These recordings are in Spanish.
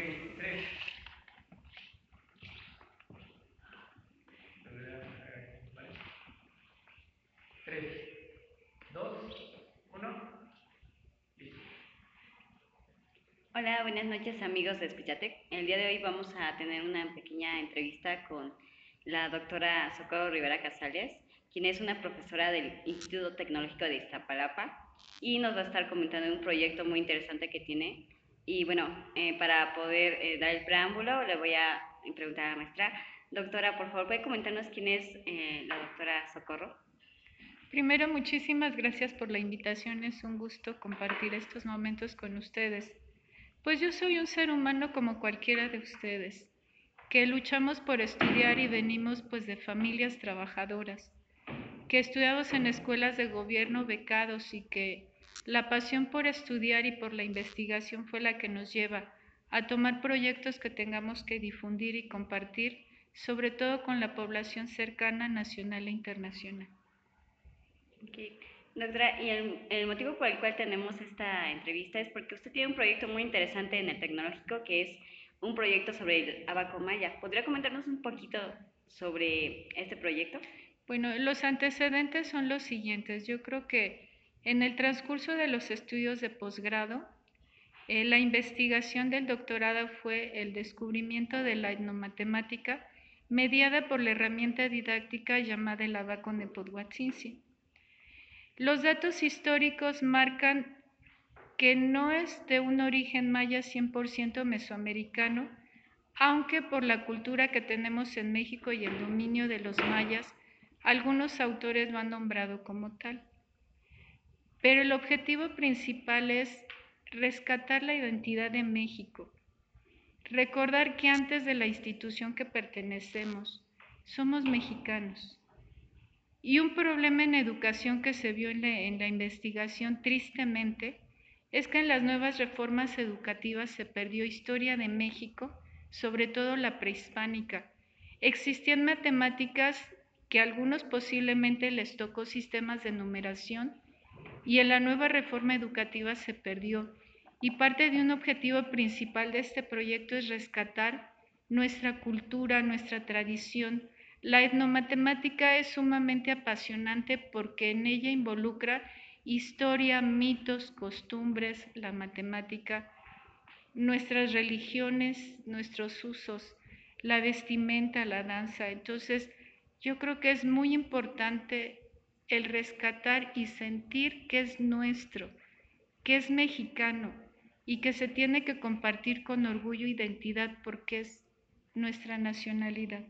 tres. Tres, dos, uno. Listo. Hola, buenas noches amigos de Escuchatec. El día de hoy vamos a tener una pequeña entrevista con la doctora Socorro Rivera Casales, quien es una profesora del Instituto Tecnológico de Iztapalapa y nos va a estar comentando un proyecto muy interesante que tiene. Y bueno, eh, para poder eh, dar el preámbulo, le voy a preguntar a la maestra. Doctora, por favor, ¿puede comentarnos quién es eh, la doctora Socorro? Primero, muchísimas gracias por la invitación. Es un gusto compartir estos momentos con ustedes. Pues yo soy un ser humano como cualquiera de ustedes, que luchamos por estudiar y venimos pues de familias trabajadoras, que estudiamos en escuelas de gobierno becados y que la pasión por estudiar y por la investigación fue la que nos lleva a tomar proyectos que tengamos que difundir y compartir, sobre todo con la población cercana, nacional e internacional. Okay. Doctora, y el, el, motivo por el cual tenemos esta entrevista es porque usted tiene un proyecto muy interesante en el tecnológico que es un proyecto sobre el abaco maya. ¿Podría comentarnos un poquito sobre este proyecto? Bueno, los antecedentes son los siguientes. Yo creo que en el transcurso de los estudios de posgrado, eh, la investigación del doctorado fue el descubrimiento de la etnomatemática mediada por la herramienta didáctica llamada el abaco Nepothuatzinsi. Los datos históricos marcan que no es de un origen maya 100% mesoamericano, aunque por la cultura que tenemos en México y el dominio de los mayas, algunos autores lo han nombrado como tal. Pero el objetivo principal es rescatar la identidad de México, recordar que antes de la institución que pertenecemos, somos mexicanos y un problema en educación que se vio en la, investigación tristemente es que en las nuevas reformas educativas se perdió historia de México, sobre todo la prehispánica. Existían matemáticas que a algunos posiblemente les tocó sistemas de numeración y en la nueva reforma educativa se perdió. Y parte de un objetivo principal de este proyecto es rescatar nuestra cultura, nuestra tradición, la etnomatemática es sumamente apasionante porque en ella involucra historia, mitos, costumbres, la matemática, nuestras religiones, nuestros usos, la vestimenta, la danza. Entonces, yo creo que es muy importante el rescatar y sentir que es nuestro, que es mexicano y que se tiene que compartir con orgullo e identidad porque es nuestra nacionalidad.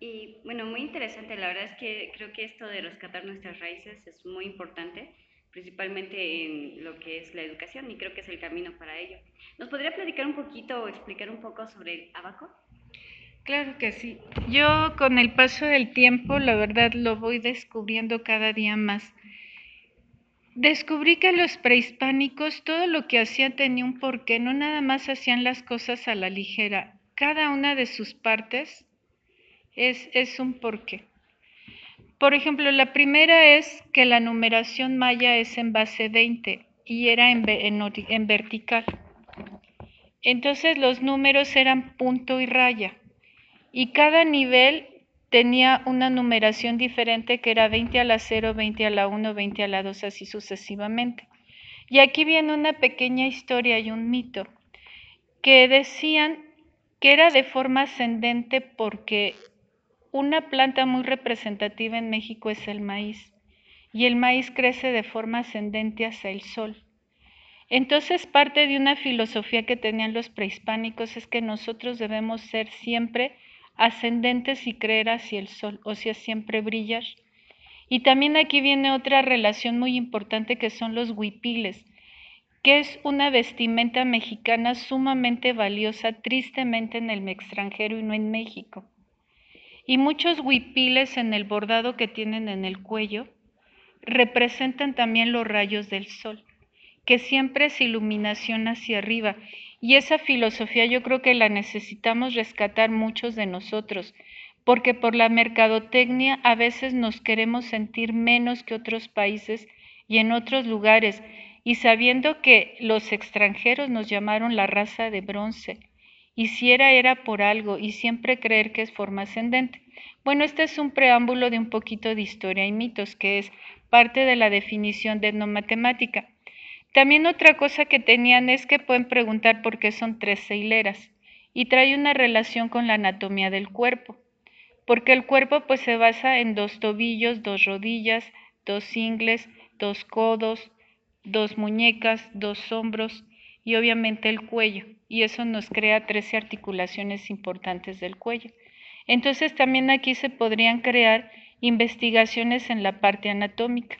Y bueno, muy interesante, la verdad es que creo que esto de rescatar nuestras raíces es muy importante, principalmente en lo que es la educación y creo que es el camino para ello. ¿Nos podría platicar un poquito o explicar un poco sobre el abaco? Claro que sí. Yo con el paso del tiempo, la verdad, lo voy descubriendo cada día más. Descubrí que los prehispánicos todo lo que hacían tenía un porqué, no nada más hacían las cosas a la ligera. Cada una de sus partes es, es un porqué. Por ejemplo, la primera es que la numeración maya es en base 20 y era en, en, en vertical. Entonces los números eran punto y raya y cada nivel tenía una numeración diferente que era 20 a la 0, 20 a la 1, 20 a la 2, así sucesivamente. Y aquí viene una pequeña historia y un mito que decían que era de forma ascendente porque una planta muy representativa en México es el maíz y el maíz crece de forma ascendente hacia el sol. Entonces parte de una filosofía que tenían los prehispánicos es que nosotros debemos ser siempre ascendentes y creer hacia el sol, o sea, siempre brillar. Y también aquí viene otra relación muy importante que son los huipiles, que es una vestimenta mexicana sumamente valiosa, tristemente en el extranjero y no en México y muchos huipiles en el bordado que tienen en el cuello representan también los rayos del sol, que siempre es iluminación hacia arriba. Y esa filosofía yo creo que la necesitamos rescatar muchos de nosotros, porque por la mercadotecnia a veces nos queremos sentir menos que otros países y en otros lugares. y sabiendo que los extranjeros nos llamaron la raza de bronce, y si era era por algo, y siempre creer que es forma ascendente. Bueno, este es un preámbulo de un poquito de historia y mitos, que es parte de la definición de etnomatemática. También otra cosa que tenían es que pueden preguntar por qué son tres hileras, y trae una relación con la anatomía del cuerpo, porque el cuerpo pues se basa en dos tobillos, dos rodillas, dos ingles, dos codos, dos muñecas, dos hombros y obviamente el cuello. Y eso nos crea 13 articulaciones importantes del cuello. Entonces también aquí se podrían crear investigaciones en la parte anatómica.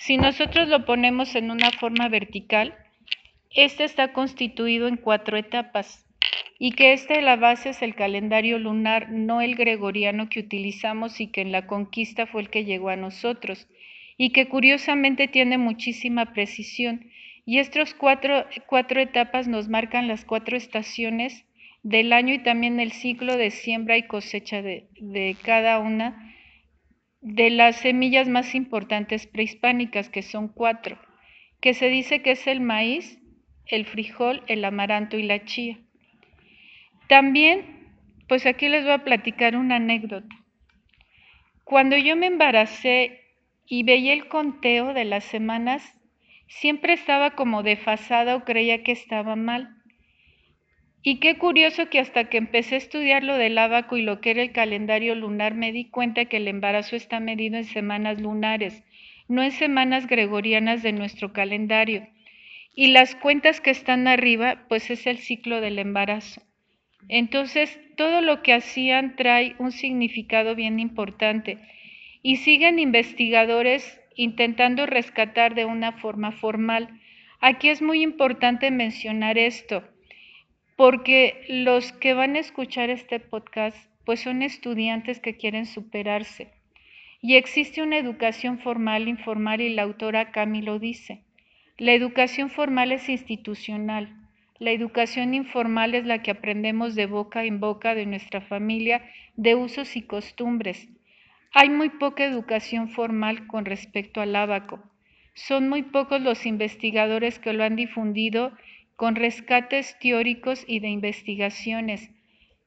Si nosotros lo ponemos en una forma vertical, este está constituido en cuatro etapas y que este la base es el calendario lunar, no el gregoriano que utilizamos y que en la conquista fue el que llegó a nosotros y que curiosamente tiene muchísima precisión. Y estas cuatro, cuatro etapas nos marcan las cuatro estaciones del año y también el ciclo de siembra y cosecha de, de cada una de las semillas más importantes prehispánicas, que son cuatro, que se dice que es el maíz, el frijol, el amaranto y la chía. También, pues aquí les voy a platicar una anécdota. Cuando yo me embaracé y veía el conteo de las semanas, siempre estaba como desfasada o creía que estaba mal. Y qué curioso que hasta que empecé a estudiar lo del abaco y lo que era el calendario lunar, me di cuenta que el embarazo está medido en semanas lunares, no en semanas gregorianas de nuestro calendario. Y las cuentas que están arriba, pues es el ciclo del embarazo. Entonces, todo lo que hacían trae un significado bien importante y siguen investigadores intentando rescatar de una forma formal. Aquí es muy importante mencionar esto, porque los que van a escuchar este podcast, pues son estudiantes que quieren superarse. Y existe una educación formal, informal, y la autora Cami lo dice. La educación formal es institucional. La educación informal es la que aprendemos de boca en boca de nuestra familia, de usos y costumbres. Hay muy poca educación formal con respecto al abaco. Son muy pocos los investigadores que lo han difundido con rescates teóricos y de investigaciones.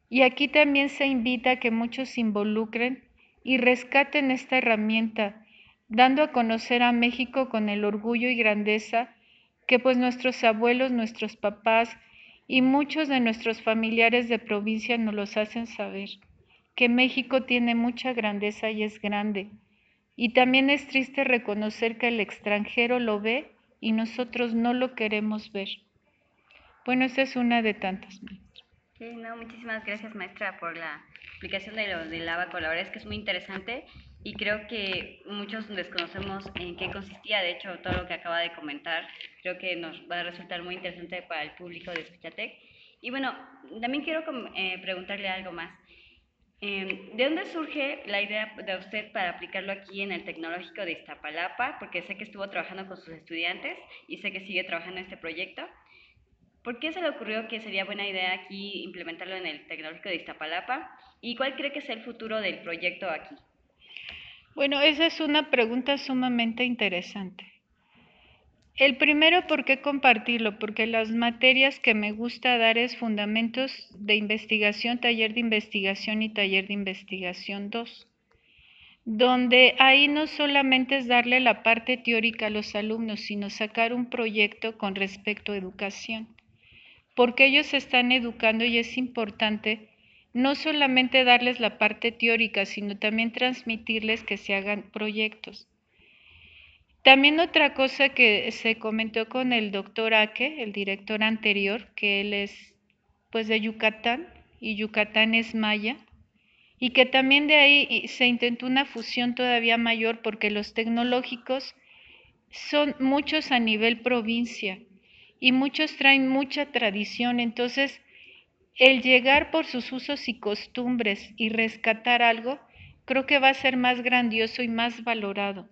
Y aquí también se invita a que muchos se involucren y rescaten esta herramienta, dando a conocer a México con el orgullo y grandeza que pues nuestros abuelos, nuestros papás y muchos de nuestros familiares de provincia nos los hacen saber que México tiene mucha grandeza y es grande. Y también es triste reconocer que el extranjero lo ve y nosotros no lo queremos ver. Bueno, esta es una de tantas, maestra. Sí, no, muchísimas gracias, maestra, por la explicación de lo del abaco. La verdad es que es muy interesante y creo que muchos desconocemos en qué consistía. De hecho, todo lo que acaba de comentar creo que nos va a resultar muy interesante para el público de Escuchatec. Y bueno, también quiero eh, preguntarle algo más. Em, ¿De dónde surge la idea de usted para aplicarlo aquí en el Tecnológico de Iztapalapa? Porque sé que estuvo trabajando con sus estudiantes y sé que sigue trabajando en este proyecto. ¿Por qué se le ocurrió que sería buena idea aquí implementarlo en el Tecnológico de Iztapalapa? ¿Y cuál cree que es el futuro del proyecto aquí? Bueno, esa es una pregunta sumamente interesante. El primero, ¿por qué compartirlo? Porque las materias que me gusta dar es fundamentos de investigación, taller de investigación y taller de investigación 2, donde ahí no solamente es darle la parte teórica a los alumnos, sino sacar un proyecto con respecto a educación, porque ellos se están educando y es importante no solamente darles la parte teórica, sino también transmitirles que se hagan proyectos. También otra cosa que se comentó con el doctor Ake, el director anterior, que él es pues de Yucatán y Yucatán es maya, y que también de ahí se intentó una fusión todavía mayor porque los tecnológicos son muchos a nivel provincia y muchos traen mucha tradición, entonces el llegar por sus usos y costumbres y rescatar algo, creo que va a ser más grandioso y más valorado.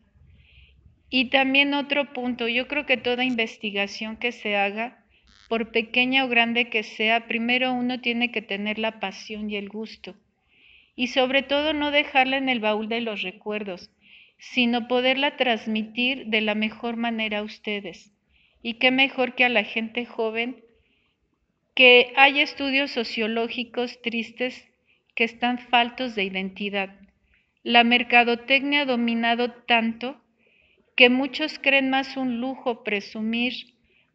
Y también otro punto, yo creo que toda investigación que se haga, por pequeña o grande que sea, primero uno tiene que tener la pasión y el gusto. Y sobre todo no dejarla en el baúl de los recuerdos, sino poderla transmitir de la mejor manera a ustedes. Y qué mejor que a la gente joven, que hay estudios sociológicos tristes que están faltos de identidad. La mercadotecnia ha dominado tanto que muchos creen más un lujo presumir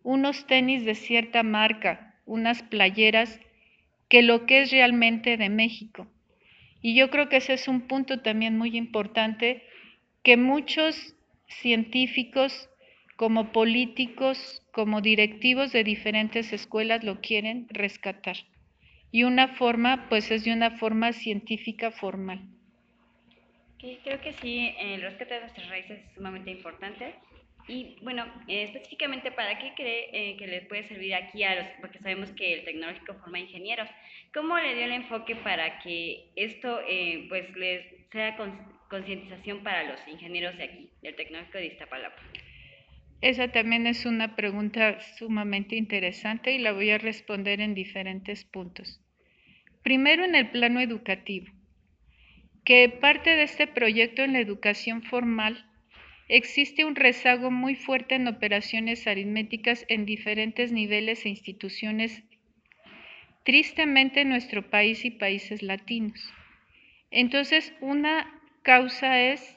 unos tenis de cierta marca, unas playeras, que lo que es realmente de México. Y yo creo que ese es un punto también muy importante que muchos científicos, como políticos, como directivos de diferentes escuelas lo quieren rescatar. Y una forma, pues es de una forma científica formal. creo que sí, el rescate de nuestras raíces es sumamente importante. Y bueno, eh, específicamente, ¿para qué cree eh, que le puede servir aquí a los, porque sabemos que el tecnológico forma ingenieros? ¿Cómo le dio el enfoque para que esto eh, pues les sea concientización para los ingenieros de aquí, del tecnológico de Iztapalapa? Esa también es una pregunta sumamente interesante y la voy a responder en diferentes puntos. Primero, en el plano educativo, que parte de este proyecto en la educación formal Existe un rezago muy fuerte en operaciones aritméticas en diferentes niveles e instituciones, tristemente en nuestro país y países latinos. Entonces, una causa es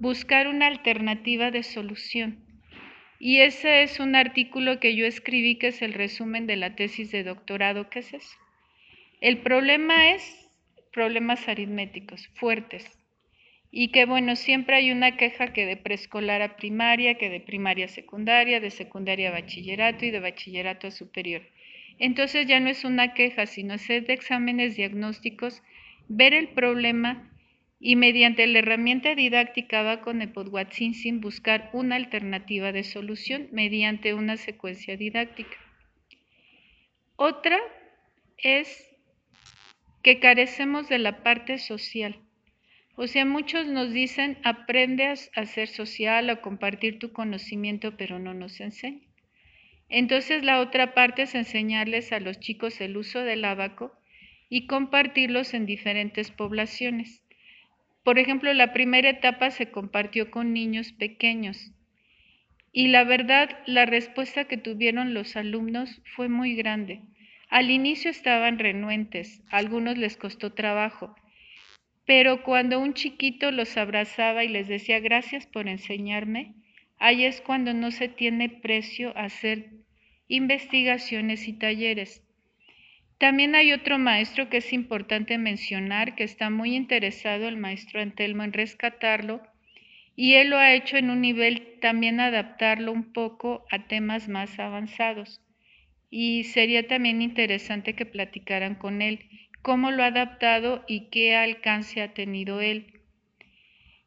buscar una alternativa de solución. Y ese es un artículo que yo escribí, que es el resumen de la tesis de doctorado. ¿Qué es eso? El problema es problemas aritméticos fuertes y que bueno, siempre hay una queja que de preescolar a primaria, que de primaria a secundaria, de secundaria a bachillerato y de bachillerato a superior. Entonces ya no es una queja, sino hacer de exámenes diagnósticos, ver el problema y mediante la herramienta didáctica va con sin buscar una alternativa de solución mediante una secuencia didáctica. Otra es que carecemos de la parte social. O sea, muchos nos dicen, aprende a, ser social, a compartir tu conocimiento, pero no nos enseñan. Entonces la otra parte es enseñarles a los chicos el uso del abaco y compartirlos en diferentes poblaciones. Por ejemplo, la primera etapa se compartió con niños pequeños y la verdad, la respuesta que tuvieron los alumnos fue muy grande. Al inicio estaban renuentes, a algunos les costó trabajo, pero cuando un chiquito los abrazaba y les decía gracias por enseñarme, ahí es cuando no se tiene precio hacer investigaciones y talleres. También hay otro maestro que es importante mencionar, que está muy interesado, el maestro Antelmo, en rescatarlo, y él lo ha hecho en un nivel también adaptarlo un poco a temas más avanzados. Y sería también interesante que platicaran con él cómo lo ha adaptado y qué alcance ha tenido él.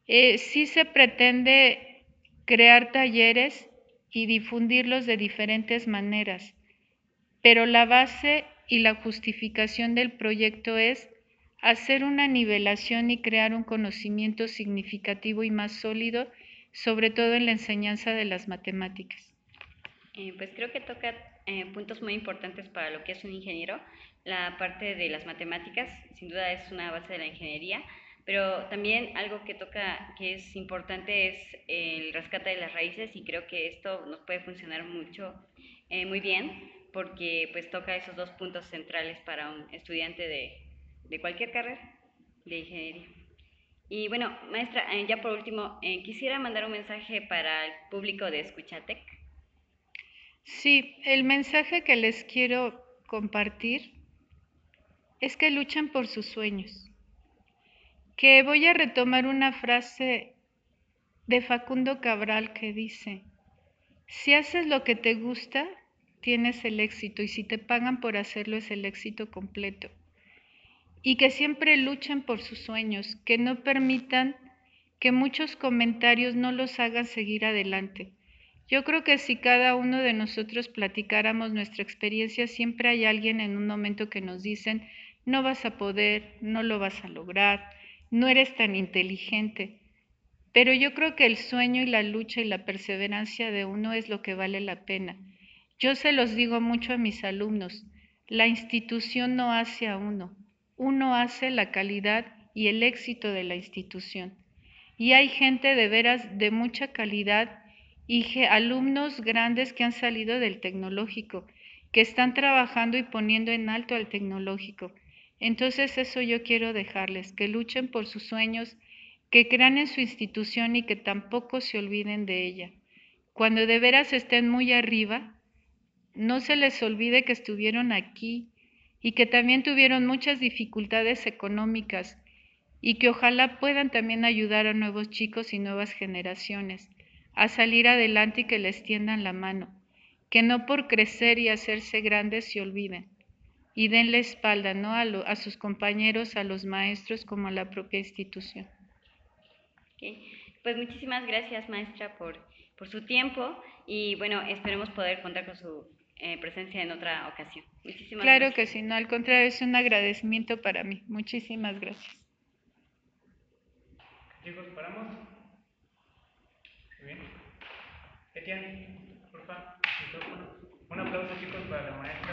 Eh, sí se pretende crear talleres y difundirlos de diferentes maneras, pero la base y la justificación del proyecto es hacer una nivelación y crear un conocimiento significativo y más sólido, sobre todo en la enseñanza de las matemáticas. Eh, pues creo que toca eh, puntos muy importantes para lo que es un ingeniero, la parte de las matemáticas, sin duda es una base de la ingeniería, pero también algo que toca, que es importante, es el rescate de las raíces y creo que esto nos puede funcionar mucho, eh, muy bien, porque pues toca esos dos puntos centrales para un estudiante de, de cualquier carrera de ingeniería. Y bueno, maestra, eh, ya por último, eh, quisiera mandar un mensaje para el público de Escuchatec. Sí, el mensaje que les quiero compartir es que luchan por sus sueños. Que voy a retomar una frase de Facundo Cabral que dice, si haces lo que te gusta, tienes el éxito y si te pagan por hacerlo es el éxito completo. Y que siempre luchen por sus sueños, que no permitan que muchos comentarios no los hagan seguir adelante. Yo creo que si cada uno de nosotros platicáramos nuestra experiencia, siempre hay alguien en un momento que nos dicen, no vas a poder, no lo vas a lograr, no eres tan inteligente. Pero yo creo que el sueño y la lucha y la perseverancia de uno es lo que vale la pena. Yo se los digo mucho a mis alumnos, la institución no hace a uno, uno hace la calidad y el éxito de la institución. Y hay gente de veras de mucha calidad y alumnos grandes que han salido del tecnológico, que están trabajando y poniendo en alto al tecnológico. Entonces eso yo quiero dejarles, que luchen por sus sueños, que crean en su institución y que tampoco se olviden de ella. Cuando de veras estén muy arriba, no se les olvide que estuvieron aquí y que también tuvieron muchas dificultades económicas y que ojalá puedan también ayudar a nuevos chicos y nuevas generaciones a salir adelante y que les tiendan la mano, que no por crecer y hacerse grandes se olviden y denle espalda ¿no? a, a sus compañeros, a los maestros como a la propia institución. Pues muchísimas gracias, maestra, por, por su tiempo y bueno, esperemos poder contar con su eh, presencia en otra ocasión. Muchísimas Claro gracias. que sí, no, al contrario, es un agradecimiento para mí. Muchísimas gracias. Chicos, paramos. Muy bien. Etienne, por favor. Un aplauso, chicos, para la maestra.